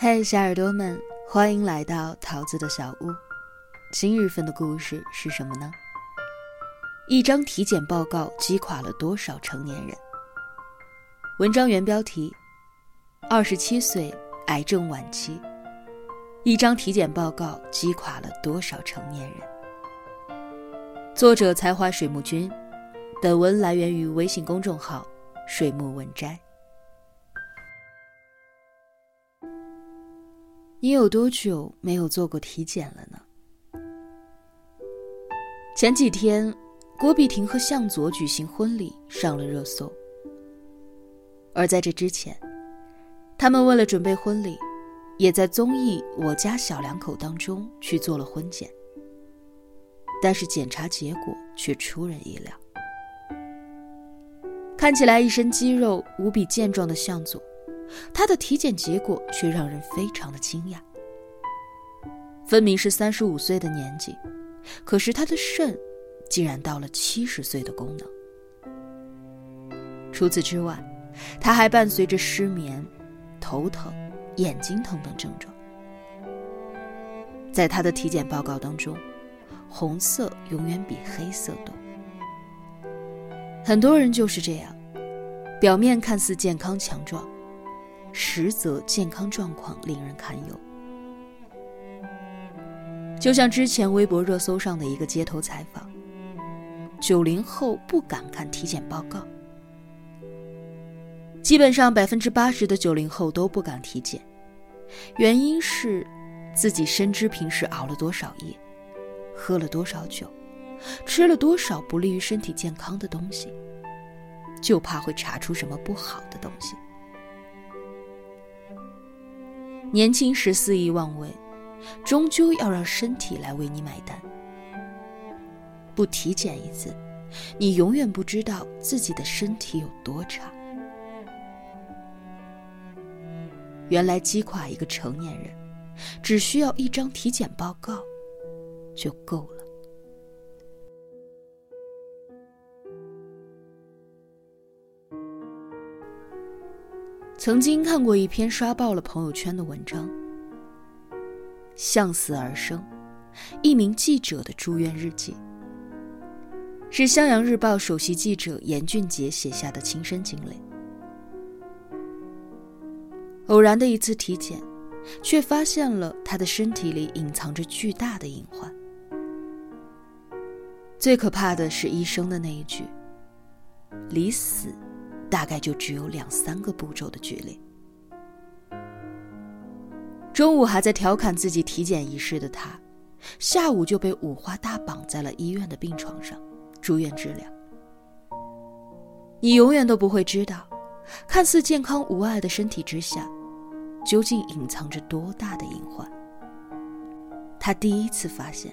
嘿，小耳朵们，欢迎来到桃子的小屋。今日份的故事是什么呢？一张体检报告击垮了多少成年人？文章原标题：二十七岁癌症晚期，一张体检报告击垮了多少成年人？作者：才华水木君。本文来源于微信公众号“水木文摘”。你有多久没有做过体检了呢？前几天，郭碧婷和向佐举行婚礼上了热搜。而在这之前，他们为了准备婚礼，也在综艺《我家小两口》当中去做了婚检。但是检查结果却出人意料，看起来一身肌肉、无比健壮的向佐。他的体检结果却让人非常的惊讶。分明是三十五岁的年纪，可是他的肾竟然到了七十岁的功能。除此之外，他还伴随着失眠、头疼、眼睛疼等症状。在他的体检报告当中，红色永远比黑色多。很多人就是这样，表面看似健康强壮。实则健康状况令人堪忧，就像之前微博热搜上的一个街头采访：九零后不敢看体检报告，基本上百分之八十的九零后都不敢体检，原因是自己深知平时熬了多少夜，喝了多少酒，吃了多少不利于身体健康的东西，就怕会查出什么不好的东西。年轻时肆意妄为，终究要让身体来为你买单。不体检一次，你永远不知道自己的身体有多差。原来击垮一个成年人，只需要一张体检报告就够了。曾经看过一篇刷爆了朋友圈的文章，《向死而生》，一名记者的住院日记，是襄阳日报首席记者严俊杰写下的亲身经历。偶然的一次体检，却发现了他的身体里隐藏着巨大的隐患。最可怕的是医生的那一句：“离死。”大概就只有两三个步骤的距离。中午还在调侃自己体检仪式的他，下午就被五花大绑在了医院的病床上，住院治疗。你永远都不会知道，看似健康无碍的身体之下，究竟隐藏着多大的隐患。他第一次发现，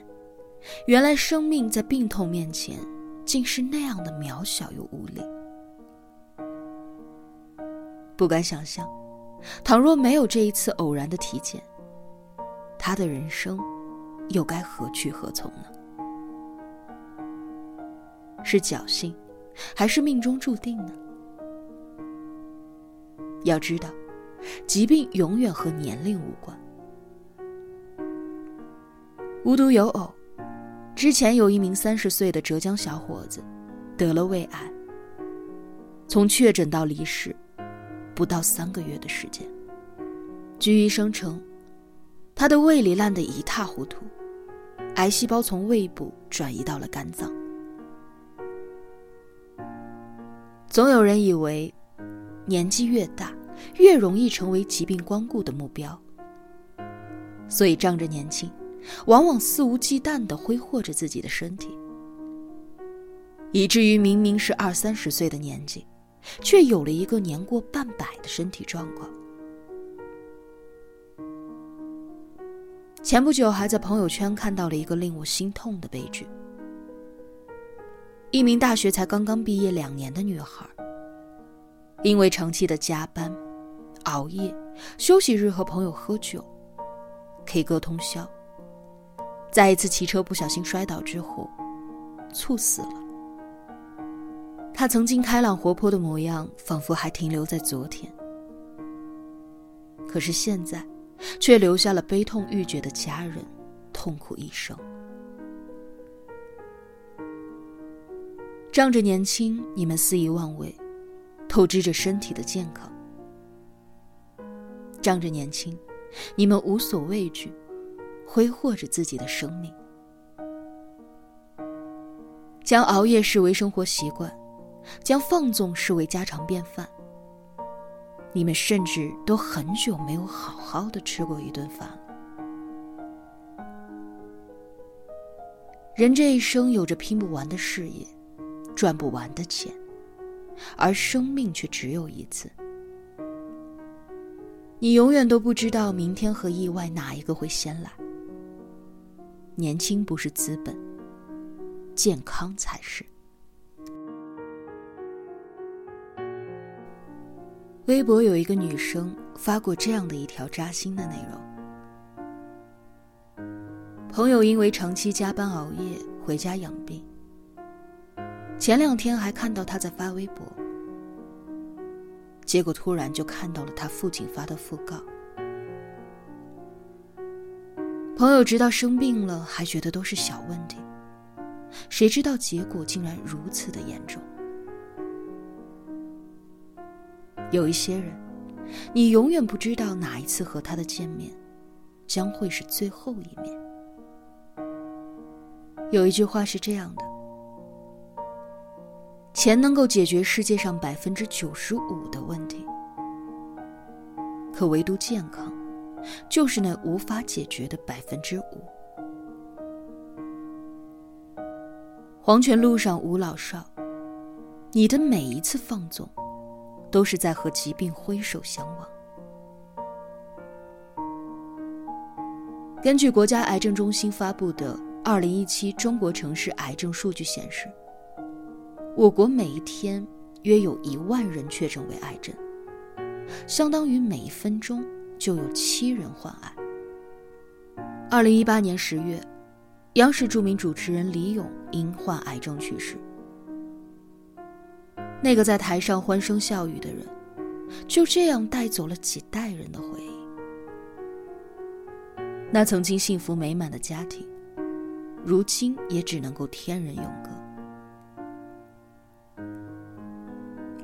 原来生命在病痛面前，竟是那样的渺小又无力。不敢想象，倘若没有这一次偶然的体检，他的人生又该何去何从呢？是侥幸，还是命中注定呢？要知道，疾病永远和年龄无关。无独有偶，之前有一名三十岁的浙江小伙子得了胃癌，从确诊到离世。不到三个月的时间，据医生称，他的胃里烂得一塌糊涂，癌细胞从胃部转移到了肝脏。总有人以为，年纪越大，越容易成为疾病光顾的目标，所以仗着年轻，往往肆无忌惮地挥霍着自己的身体，以至于明明是二三十岁的年纪。却有了一个年过半百的身体状况。前不久还在朋友圈看到了一个令我心痛的悲剧：一名大学才刚刚毕业两年的女孩，因为长期的加班、熬夜、休息日和朋友喝酒、K 歌通宵，在一次骑车不小心摔倒之后，猝死了。他曾经开朗活泼的模样，仿佛还停留在昨天。可是现在，却留下了悲痛欲绝的家人，痛苦一生。仗着年轻，你们肆意妄为，透支着身体的健康；仗着年轻，你们无所畏惧，挥霍着自己的生命，将熬夜视为生活习惯，将放纵视为家常便饭。你们甚至都很久没有好好的吃过一顿饭了。人这一生有着拼不完的事业，赚不完的钱，而生命却只有一次。你永远都不知道明天和意外哪一个会先来。年轻不是资本，健康才是。微博有一个女生发过这样的一条扎心的内容：朋友因为长期加班熬夜回家养病，前两天还看到他在发微博，结果突然就看到了他父亲发的讣告。朋友直到生病了还觉得都是小问题，谁知道结果竟然如此的严重。有一些人，你永远不知道哪一次和他的见面，将会是最后一面。有一句话是这样的：钱能够解决世界上百分之九十五的问题，可唯独健康，就是那无法解决的百分之五。黄泉路上无老少，你的每一次放纵。都是在和疾病挥手相望。根据国家癌症中心发布的《二零一七中国城市癌症数据》显示，我国每一天约有一万人确诊为癌症，相当于每一分钟就有七人患癌。二零一八年十月，央视著名主持人李咏因患癌症去世。那个在台上欢声笑语的人，就这样带走了几代人的回忆。那曾经幸福美满的家庭，如今也只能够天人永隔。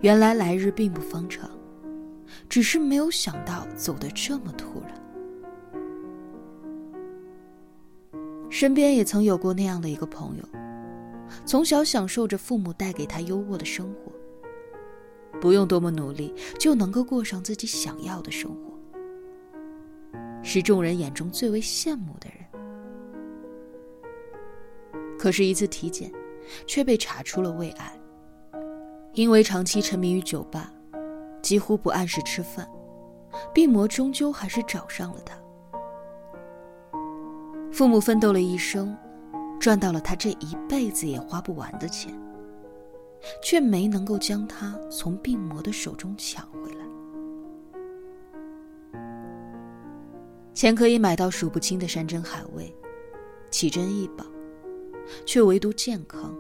原来来日并不方长，只是没有想到走得这么突然。身边也曾有过那样的一个朋友，从小享受着父母带给他优渥的生活。不用多么努力，就能够过上自己想要的生活，是众人眼中最为羡慕的人。可是，一次体检，却被查出了胃癌。因为长期沉迷于酒吧，几乎不按时吃饭，病魔终究还是找上了他。父母奋斗了一生，赚到了他这一辈子也花不完的钱。却没能够将他从病魔的手中抢回来。钱可以买到数不清的山珍海味，奇珍异宝，却唯独健康，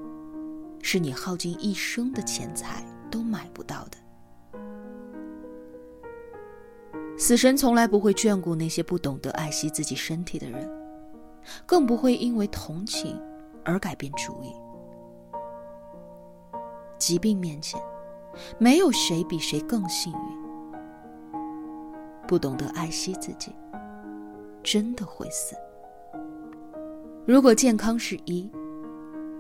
是你耗尽一生的钱财都买不到的。死神从来不会眷顾那些不懂得爱惜自己身体的人，更不会因为同情而改变主意。疾病面前，没有谁比谁更幸运。不懂得爱惜自己，真的会死。如果健康是一，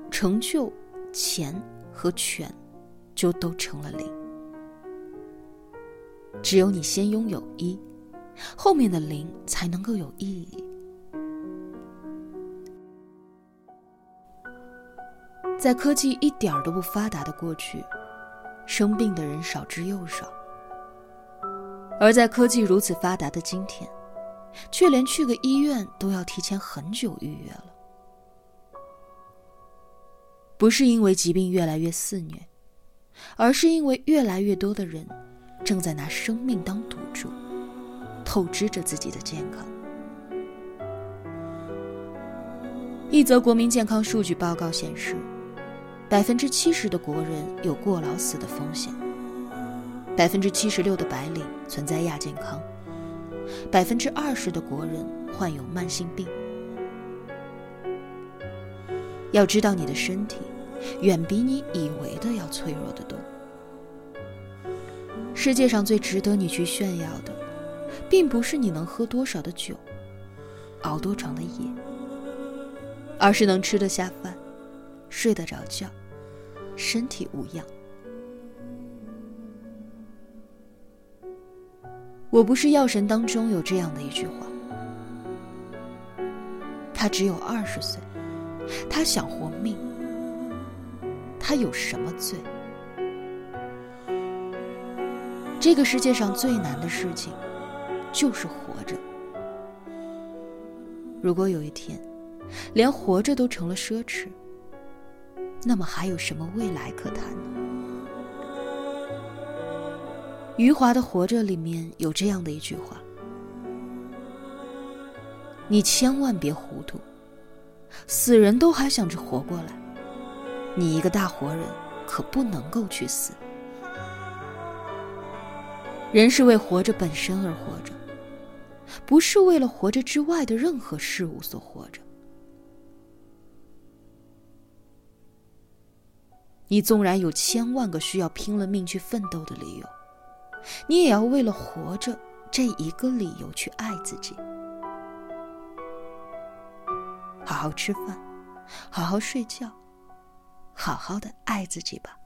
成就、钱和权，就都成了零。只有你先拥有一，后面的零才能够有意义。在科技一点儿都不发达的过去，生病的人少之又少；而在科技如此发达的今天，却连去个医院都要提前很久预约了。不是因为疾病越来越肆虐，而是因为越来越多的人正在拿生命当赌注，透支着自己的健康。一则国民健康数据报告显示。百分之七十的国人有过劳死的风险，百分之七十六的白领存在亚健康，百分之二十的国人患有慢性病。要知道，你的身体远比你以为的要脆弱的多。世界上最值得你去炫耀的，并不是你能喝多少的酒，熬多长的夜，而是能吃得下饭，睡得着觉，身体无恙。我不是药神当中有这样的一句话：他只有二十岁。他想活命，他有什么罪？这个世界上最难的事情，就是活着。如果有一天，连活着都成了奢侈，那么还有什么未来可谈呢？余华的《活着》里面有这样的一句话：“你千万别糊涂。”死人都还想着活过来，你一个大活人可不能够去死。人是为活着本身而活着，不是为了活着之外的任何事物所活着。你纵然有千万个需要拼了命去奋斗的理由，你也要为了活着这一个理由去爱自己。好好吃饭，好好睡觉，好好的爱自己吧。